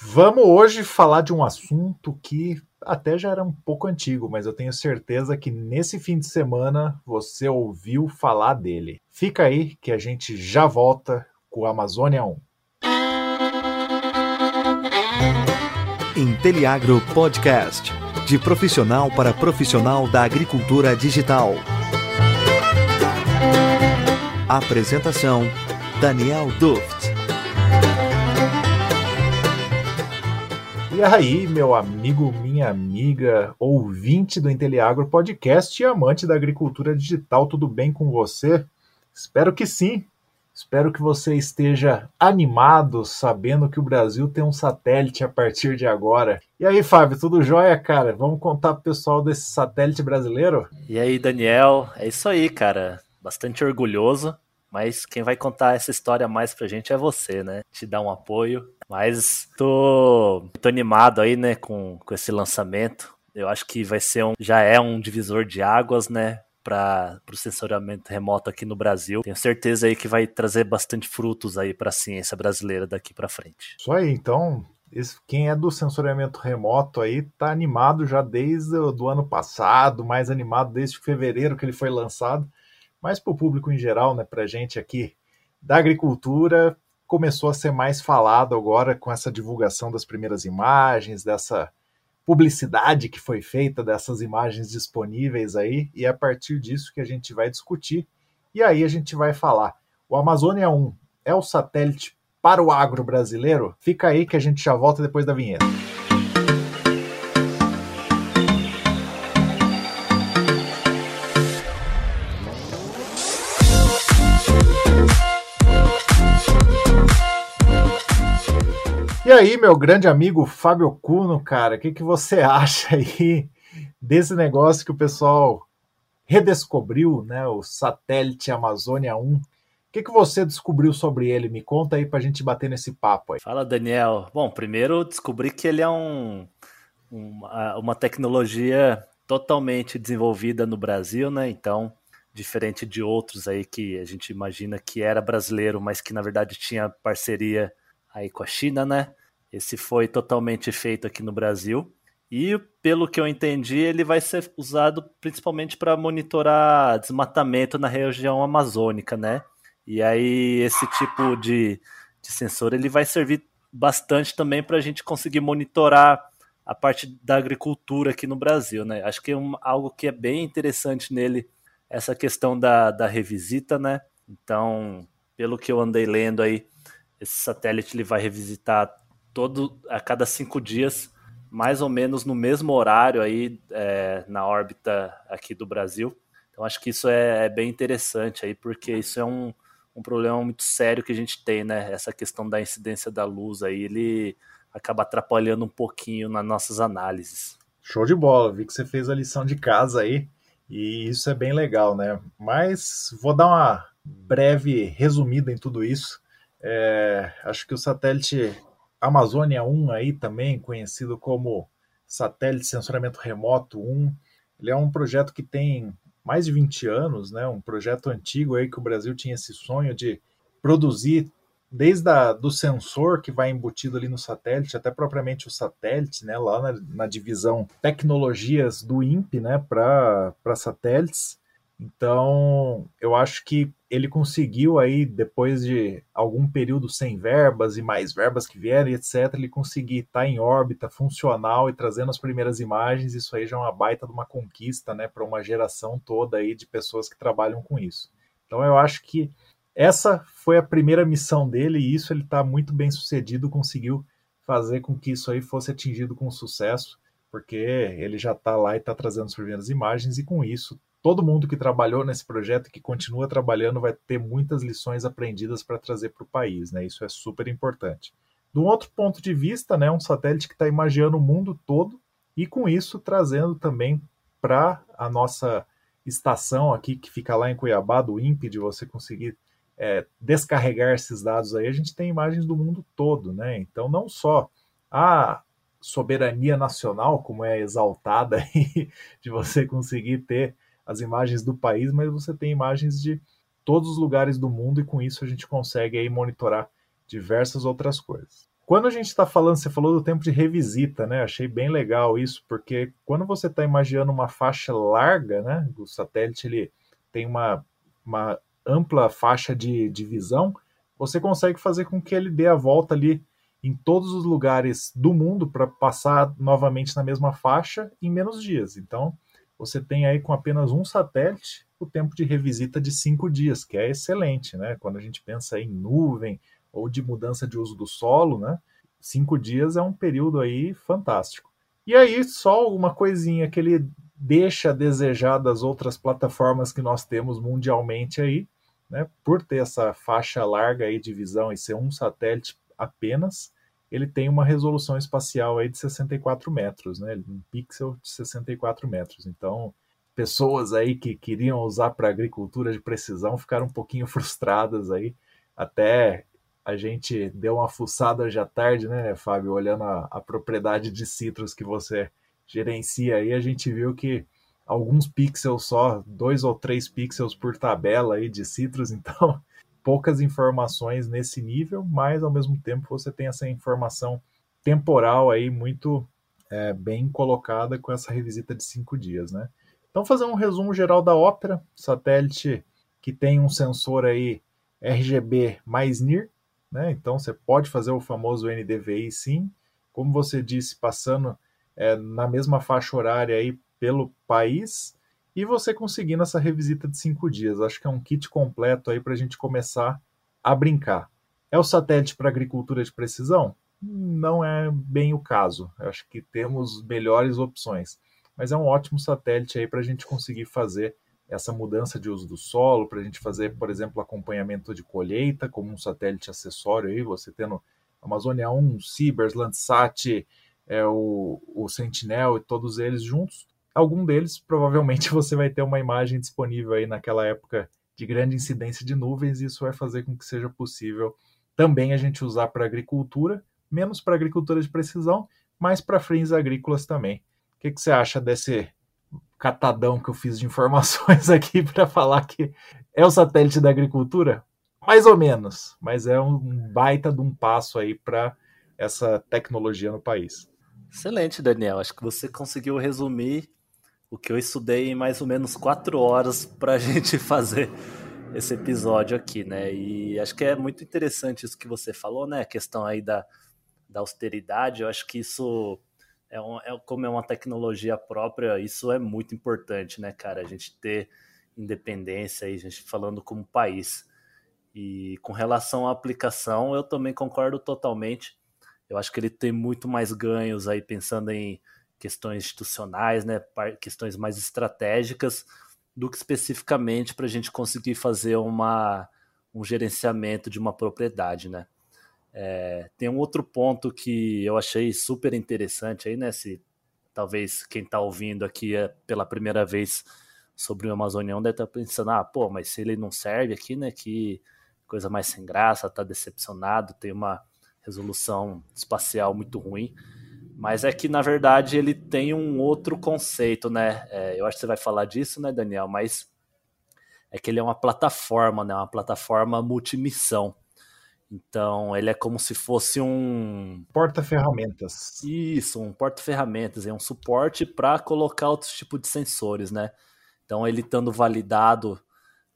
Vamos hoje falar de um assunto que até já era um pouco antigo, mas eu tenho certeza que nesse fim de semana você ouviu falar dele. Fica aí que a gente já volta com o Amazônia 1. Inteliagro Podcast de profissional para profissional da agricultura digital. Apresentação: Daniel Duft. E aí, meu amigo, minha amiga, ouvinte do Inteliagro Podcast e amante da agricultura digital, tudo bem com você? Espero que sim. Espero que você esteja animado, sabendo que o Brasil tem um satélite a partir de agora. E aí, Fábio, tudo jóia, cara? Vamos contar pro pessoal desse satélite brasileiro? E aí, Daniel? É isso aí, cara. Bastante orgulhoso, mas quem vai contar essa história mais pra gente é você, né? Te dar um apoio. Mas tô, tô animado aí, né, com, com esse lançamento. Eu acho que vai ser um, já é um divisor de águas, né, para o sensoriamento remoto aqui no Brasil. Tenho certeza aí que vai trazer bastante frutos aí para a ciência brasileira daqui para frente. Isso aí, então, esse, quem é do sensoriamento remoto aí tá animado já desde o ano passado, mais animado desde fevereiro que ele foi lançado, mas para o público em geral, né, para gente aqui da agricultura, começou a ser mais falado agora com essa divulgação das primeiras imagens, dessa publicidade que foi feita dessas imagens disponíveis aí, e é a partir disso que a gente vai discutir. E aí a gente vai falar: o Amazônia 1 é o satélite para o agro brasileiro? Fica aí que a gente já volta depois da vinheta. E aí, meu grande amigo Fábio Cuno, cara, o que, que você acha aí desse negócio que o pessoal redescobriu, né? O satélite Amazônia 1. O que, que você descobriu sobre ele? Me conta aí pra gente bater nesse papo aí. Fala, Daniel. Bom, primeiro descobri que ele é um, uma, uma tecnologia totalmente desenvolvida no Brasil, né? Então, diferente de outros aí que a gente imagina que era brasileiro, mas que na verdade tinha parceria aí com a China, né? Esse foi totalmente feito aqui no Brasil. E, pelo que eu entendi, ele vai ser usado principalmente para monitorar desmatamento na região amazônica, né? E aí, esse tipo de, de sensor ele vai servir bastante também para a gente conseguir monitorar a parte da agricultura aqui no Brasil, né? Acho que é um, algo que é bem interessante nele, essa questão da, da revisita, né? Então, pelo que eu andei lendo aí, esse satélite ele vai revisitar todo a cada cinco dias, mais ou menos no mesmo horário aí é, na órbita aqui do Brasil. Então acho que isso é, é, bem interessante aí, porque isso é um, um problema muito sério que a gente tem, né? Essa questão da incidência da luz aí, ele acaba atrapalhando um pouquinho nas nossas análises. Show de bola, vi que você fez a lição de casa aí, e isso é bem legal, né? Mas vou dar uma breve resumida em tudo isso. É, acho que o satélite Amazônia 1 aí também, conhecido como Satélite Sensoramento Remoto 1. Ele é um projeto que tem mais de 20 anos, né? Um projeto antigo aí que o Brasil tinha esse sonho de produzir desde a, do sensor que vai embutido ali no satélite, até propriamente o satélite, né, lá na, na divisão tecnologias do INPE, né, para satélites. Então, eu acho que ele conseguiu aí, depois de algum período sem verbas e mais verbas que vieram e etc., ele conseguir estar tá em órbita funcional e trazendo as primeiras imagens, isso aí já é uma baita de uma conquista, né, para uma geração toda aí de pessoas que trabalham com isso. Então, eu acho que essa foi a primeira missão dele e isso ele está muito bem sucedido, conseguiu fazer com que isso aí fosse atingido com sucesso, porque ele já está lá e está trazendo as primeiras imagens e com isso todo mundo que trabalhou nesse projeto, que continua trabalhando, vai ter muitas lições aprendidas para trazer para o país, né? Isso é super importante. Um outro ponto de vista, né, um satélite que está imaginando o mundo todo e com isso trazendo também para a nossa estação aqui que fica lá em Cuiabá, do INPE, de você conseguir é, descarregar esses dados aí, a gente tem imagens do mundo todo, né? Então não só a soberania nacional, como é exaltada aí, de você conseguir ter as imagens do país, mas você tem imagens de todos os lugares do mundo e com isso a gente consegue aí monitorar diversas outras coisas. Quando a gente está falando, você falou do tempo de revisita, né? Achei bem legal isso, porque quando você está imaginando uma faixa larga, né? O satélite ele tem uma, uma ampla faixa de, de visão, você consegue fazer com que ele dê a volta ali em todos os lugares do mundo para passar novamente na mesma faixa em menos dias. Então, você tem aí com apenas um satélite o tempo de revisita de cinco dias, que é excelente, né? Quando a gente pensa em nuvem ou de mudança de uso do solo, né? Cinco dias é um período aí fantástico. E aí, só uma coisinha que ele deixa a desejar das outras plataformas que nós temos mundialmente aí, né? Por ter essa faixa larga aí de visão e ser um satélite apenas, ele tem uma resolução espacial aí de 64 metros, né? Um pixel de 64 metros. Então, pessoas aí que queriam usar para agricultura de precisão ficaram um pouquinho frustradas aí. Até a gente deu uma fuçada à tarde, né, Fábio, olhando a, a propriedade de citros que você gerencia aí, a gente viu que alguns pixels só, dois ou três pixels por tabela aí de citros, então poucas informações nesse nível, mas ao mesmo tempo você tem essa informação temporal aí muito é, bem colocada com essa revisita de cinco dias, né? Então, fazer um resumo geral da ópera, satélite que tem um sensor aí RGB mais NIR, né? Então você pode fazer o famoso NDVI sim, como você disse, passando é, na mesma faixa horária aí pelo país e você conseguindo essa revisita de cinco dias. Acho que é um kit completo aí para a gente começar a brincar. É o satélite para agricultura de precisão? Não é bem o caso. Acho que temos melhores opções mas é um ótimo satélite aí para a gente conseguir fazer essa mudança de uso do solo, para a gente fazer, por exemplo, acompanhamento de colheita, como um satélite acessório aí, você tendo Amazônia 1, Cibers, Landsat, é, o, o Sentinel e todos eles juntos. Algum deles, provavelmente, você vai ter uma imagem disponível aí naquela época de grande incidência de nuvens, e isso vai fazer com que seja possível também a gente usar para agricultura, menos para agricultura de precisão, mas para fins agrícolas também que, que você acha desse catadão que eu fiz de informações aqui para falar que é o satélite da agricultura? Mais ou menos, mas é um baita de um passo aí para essa tecnologia no país. Excelente, Daniel. Acho que você conseguiu resumir o que eu estudei em mais ou menos quatro horas para a gente fazer esse episódio aqui, né? E acho que é muito interessante isso que você falou, né? A questão aí da, da austeridade. Eu acho que isso é, um, é como é uma tecnologia própria, isso é muito importante, né, cara? A gente ter independência aí, a gente falando como país. E com relação à aplicação, eu também concordo totalmente. Eu acho que ele tem muito mais ganhos aí pensando em questões institucionais, né, questões mais estratégicas, do que especificamente para a gente conseguir fazer uma, um gerenciamento de uma propriedade, né? É, tem um outro ponto que eu achei super interessante aí, né? Se talvez quem está ouvindo aqui é pela primeira vez sobre o Amazonião deve estar tá pensando, ah, pô, mas se ele não serve aqui, né? Que coisa mais sem graça, tá decepcionado, tem uma resolução espacial muito ruim. Mas é que, na verdade, ele tem um outro conceito, né? É, eu acho que você vai falar disso, né, Daniel? Mas é que ele é uma plataforma, né? Uma plataforma multimissão. Então, ele é como se fosse um. Porta-ferramentas. Isso, um porta-ferramentas. É um suporte para colocar outros tipos de sensores, né? Então, ele estando validado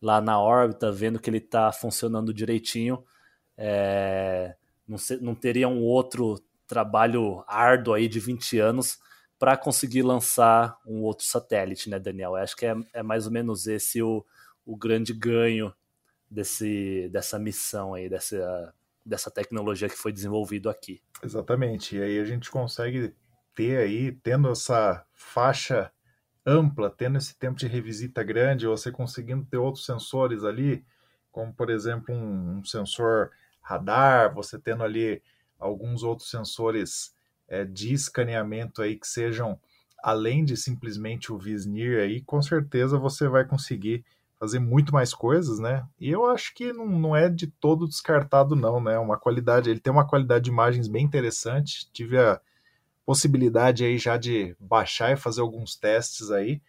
lá na órbita, vendo que ele está funcionando direitinho, é... não, se... não teria um outro trabalho árduo aí de 20 anos para conseguir lançar um outro satélite, né, Daniel? Eu acho que é, é mais ou menos esse o, o grande ganho desse, dessa missão aí, dessa, dessa tecnologia que foi desenvolvido aqui. Exatamente. E aí a gente consegue ter aí, tendo essa faixa ampla, tendo esse tempo de revisita grande, você conseguindo ter outros sensores ali, como por exemplo um, um sensor radar, você tendo ali alguns outros sensores é, de escaneamento aí que sejam além de simplesmente o Visnir aí, com certeza você vai conseguir fazer muito mais coisas, né? E eu acho que não, não é de todo descartado, não, né? Uma qualidade, ele tem uma qualidade de imagens bem interessante. Tive a possibilidade aí já de baixar e fazer alguns testes aí.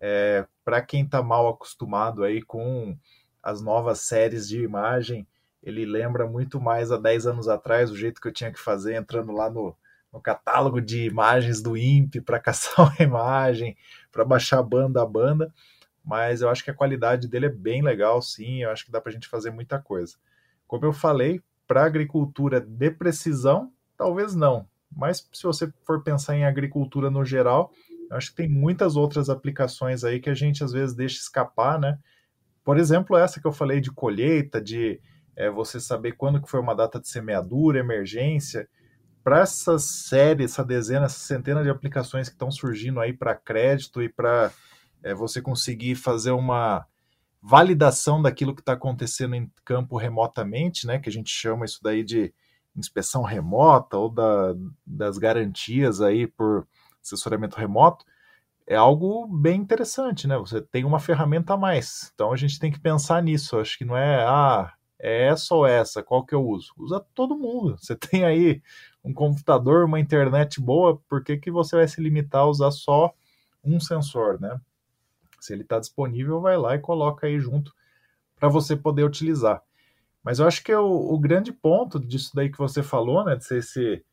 É, Para quem está mal acostumado aí com as novas séries de imagem, ele lembra muito mais há 10 anos atrás, o jeito que eu tinha que fazer, entrando lá no, no catálogo de imagens do INPE para caçar uma imagem, para baixar banda a banda, mas eu acho que a qualidade dele é bem legal, sim, eu acho que dá para a gente fazer muita coisa. Como eu falei, para agricultura de precisão, talvez não, mas se você for pensar em agricultura no geral, eu acho que tem muitas outras aplicações aí que a gente às vezes deixa escapar, né? Por exemplo, essa que eu falei de colheita, de é, você saber quando que foi uma data de semeadura, emergência. Para essa série, essa dezena, essa centena de aplicações que estão surgindo aí para crédito e para é, você conseguir fazer uma validação daquilo que está acontecendo em campo remotamente, né? Que a gente chama isso daí de inspeção remota ou da, das garantias aí por assessoramento remoto, é algo bem interessante, né? Você tem uma ferramenta a mais. Então a gente tem que pensar nisso. Acho que não é, ah, é essa ou essa, qual que eu uso? Usa todo mundo. Você tem aí um computador, uma internet boa, por que, que você vai se limitar a usar só um sensor, né? Se ele está disponível, vai lá e coloca aí junto para você poder utilizar. Mas eu acho que o, o, grande ponto disso daí que você falou, né, de ser esse,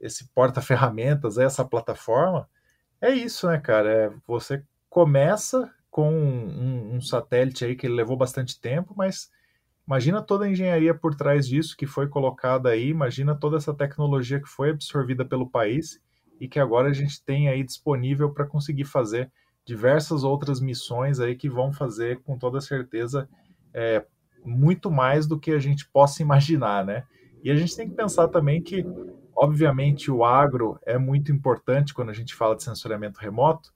esse porta-ferramentas, essa plataforma, é isso, né, cara? É, você começa com um, um satélite aí que levou bastante tempo, mas Imagina toda a engenharia por trás disso que foi colocada aí, imagina toda essa tecnologia que foi absorvida pelo país e que agora a gente tem aí disponível para conseguir fazer diversas outras missões aí que vão fazer com toda certeza é, muito mais do que a gente possa imaginar, né? E a gente tem que pensar também que, obviamente, o agro é muito importante quando a gente fala de sensoriamento remoto.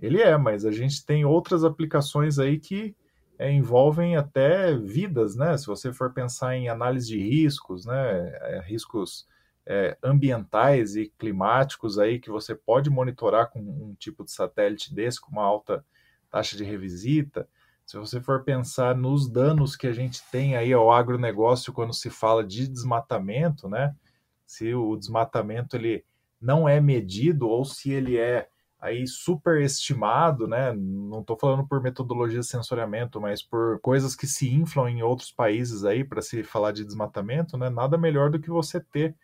Ele é, mas a gente tem outras aplicações aí que é, envolvem até vidas, né? Se você for pensar em análise de riscos, né? É, riscos é, ambientais e climáticos aí que você pode monitorar com um tipo de satélite desse, com uma alta taxa de revisita. Se você for pensar nos danos que a gente tem aí ao agronegócio quando se fala de desmatamento, né? Se o desmatamento ele não é medido ou se ele é aí superestimado, né? Não estou falando por metodologia de sensoriamento, mas por coisas que se inflam em outros países aí para se falar de desmatamento, né? Nada melhor do que você ter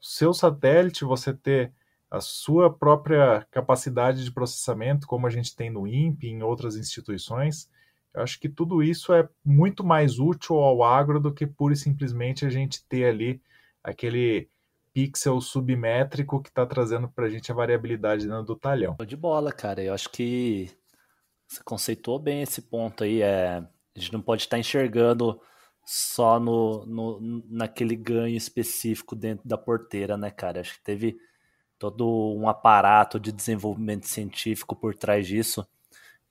seu satélite, você ter a sua própria capacidade de processamento, como a gente tem no INPE e em outras instituições. Eu acho que tudo isso é muito mais útil ao agro do que pura e simplesmente a gente ter ali aquele pixel submétrico que está trazendo para a gente a variabilidade dentro do talhão. De bola, cara. Eu acho que você conceitou bem esse ponto aí. É, a gente não pode estar tá enxergando só no, no, naquele ganho específico dentro da porteira, né, cara? Acho que teve todo um aparato de desenvolvimento científico por trás disso.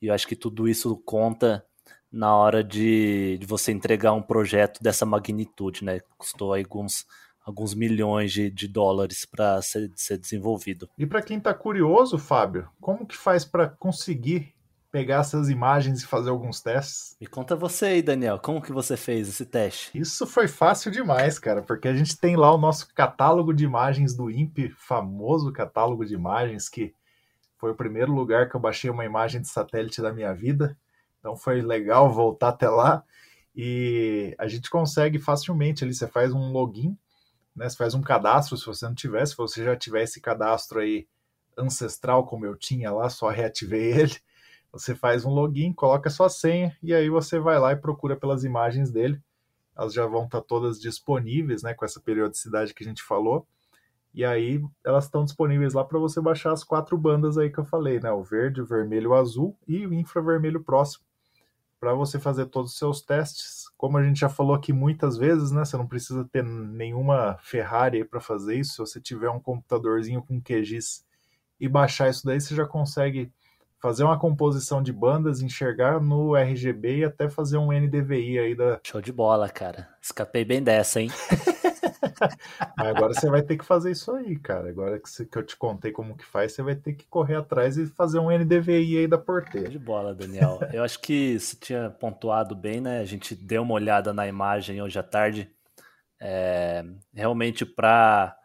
E eu acho que tudo isso conta na hora de, de você entregar um projeto dessa magnitude, né? Custou alguns alguns milhões de, de dólares para ser, ser desenvolvido. E para quem está curioso, Fábio, como que faz para conseguir pegar essas imagens e fazer alguns testes? Me conta você aí, Daniel, como que você fez esse teste? Isso foi fácil demais, cara, porque a gente tem lá o nosso catálogo de imagens do INPE, famoso catálogo de imagens que foi o primeiro lugar que eu baixei uma imagem de satélite da minha vida. Então foi legal voltar até lá e a gente consegue facilmente ali, você faz um login né? Você faz um cadastro, se você não tiver, se você já tiver esse cadastro aí ancestral, como eu tinha lá, só reativei ele. Você faz um login, coloca sua senha e aí você vai lá e procura pelas imagens dele. Elas já vão estar todas disponíveis, né, com essa periodicidade que a gente falou. E aí elas estão disponíveis lá para você baixar as quatro bandas aí que eu falei, né? O verde, o vermelho, o azul e o infravermelho próximo para você fazer todos os seus testes. Como a gente já falou aqui muitas vezes, né? Você não precisa ter nenhuma Ferrari para fazer isso. Se você tiver um computadorzinho com QGIS e baixar isso daí, você já consegue fazer uma composição de bandas, enxergar no RGB e até fazer um NDVI aí da. Show de bola, cara. Escapei bem dessa, hein? agora você vai ter que fazer isso aí, cara. Agora que, que eu te contei como que faz, você vai ter que correr atrás e fazer um NDVI aí da porteira. De bola, Daniel. Eu acho que você tinha pontuado bem, né? A gente deu uma olhada na imagem hoje à tarde. É, realmente, para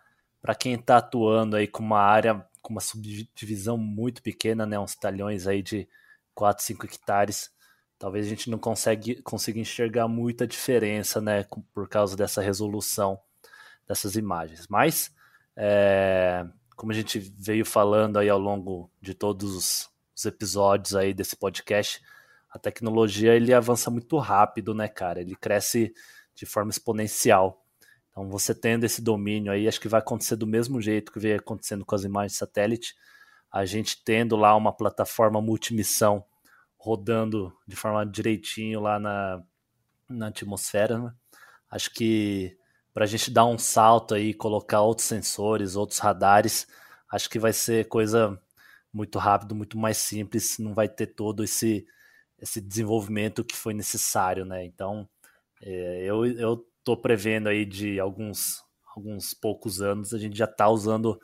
quem está atuando aí com uma área, com uma subdivisão muito pequena, né? Uns talhões aí de 4, 5 hectares, talvez a gente não consegue, consiga enxergar muita diferença, né, por causa dessa resolução dessas imagens. Mas, é, como a gente veio falando aí ao longo de todos os episódios aí desse podcast, a tecnologia ele avança muito rápido, né, cara? Ele cresce de forma exponencial. Então, você tendo esse domínio aí, acho que vai acontecer do mesmo jeito que veio acontecendo com as imagens de satélite. A gente tendo lá uma plataforma multimissão rodando de forma direitinho lá na, na atmosfera, né? Acho que para a gente dar um salto aí, colocar outros sensores, outros radares, acho que vai ser coisa muito rápido, muito mais simples, não vai ter todo esse, esse desenvolvimento que foi necessário, né? Então, é, eu, eu tô prevendo aí de alguns, alguns poucos anos, a gente já está usando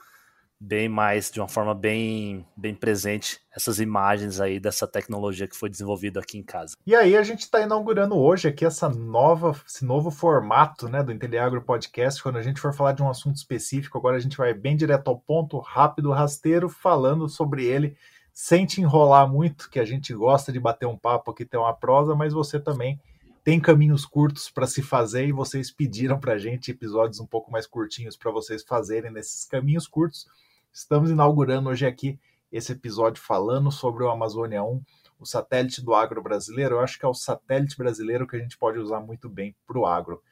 bem mais, de uma forma bem, bem presente, essas imagens aí dessa tecnologia que foi desenvolvida aqui em casa. E aí a gente está inaugurando hoje aqui essa nova, esse novo formato né, do Inteliagro Podcast, quando a gente for falar de um assunto específico, agora a gente vai bem direto ao ponto, rápido, rasteiro, falando sobre ele, sem te enrolar muito, que a gente gosta de bater um papo aqui, ter uma prosa, mas você também tem caminhos curtos para se fazer e vocês pediram para a gente episódios um pouco mais curtinhos para vocês fazerem nesses caminhos curtos. Estamos inaugurando hoje aqui esse episódio falando sobre o Amazônia 1, o satélite do agro brasileiro. Eu acho que é o satélite brasileiro que a gente pode usar muito bem para o agro.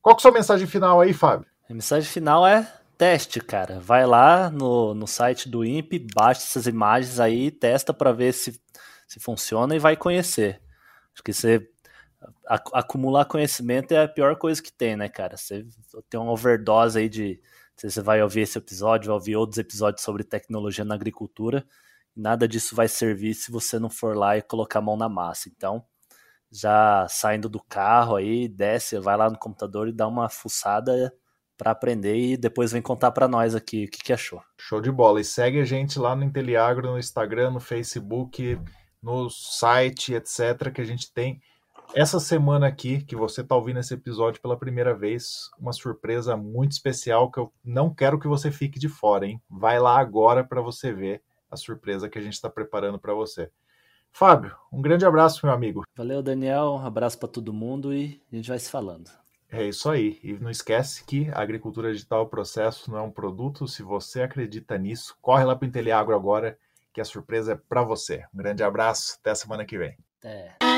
Qual que é a sua mensagem final aí, Fábio? A mensagem final é teste, cara. Vai lá no, no site do INPE, baixa essas imagens aí, testa para ver se, se funciona e vai conhecer. Acho que você acumular conhecimento é a pior coisa que tem, né, cara? Você tem uma overdose aí de você vai ouvir esse episódio, vai ouvir outros episódios sobre tecnologia na agricultura. Nada disso vai servir se você não for lá e colocar a mão na massa. Então, já saindo do carro aí, desce, vai lá no computador e dá uma fuçada para aprender e depois vem contar para nós aqui o que, que achou. Show de bola. E segue a gente lá no Inteliagro, no Instagram, no Facebook, no site, etc, que a gente tem essa semana aqui, que você está ouvindo esse episódio pela primeira vez, uma surpresa muito especial que eu não quero que você fique de fora, hein? Vai lá agora para você ver a surpresa que a gente está preparando para você. Fábio, um grande abraço, meu amigo. Valeu, Daniel. Um abraço para todo mundo e a gente vai se falando. É isso aí. E não esquece que a agricultura digital é um processo, não é um produto. Se você acredita nisso, corre lá para o Inteliagro agora, que a surpresa é para você. Um grande abraço. Até semana que vem. Até.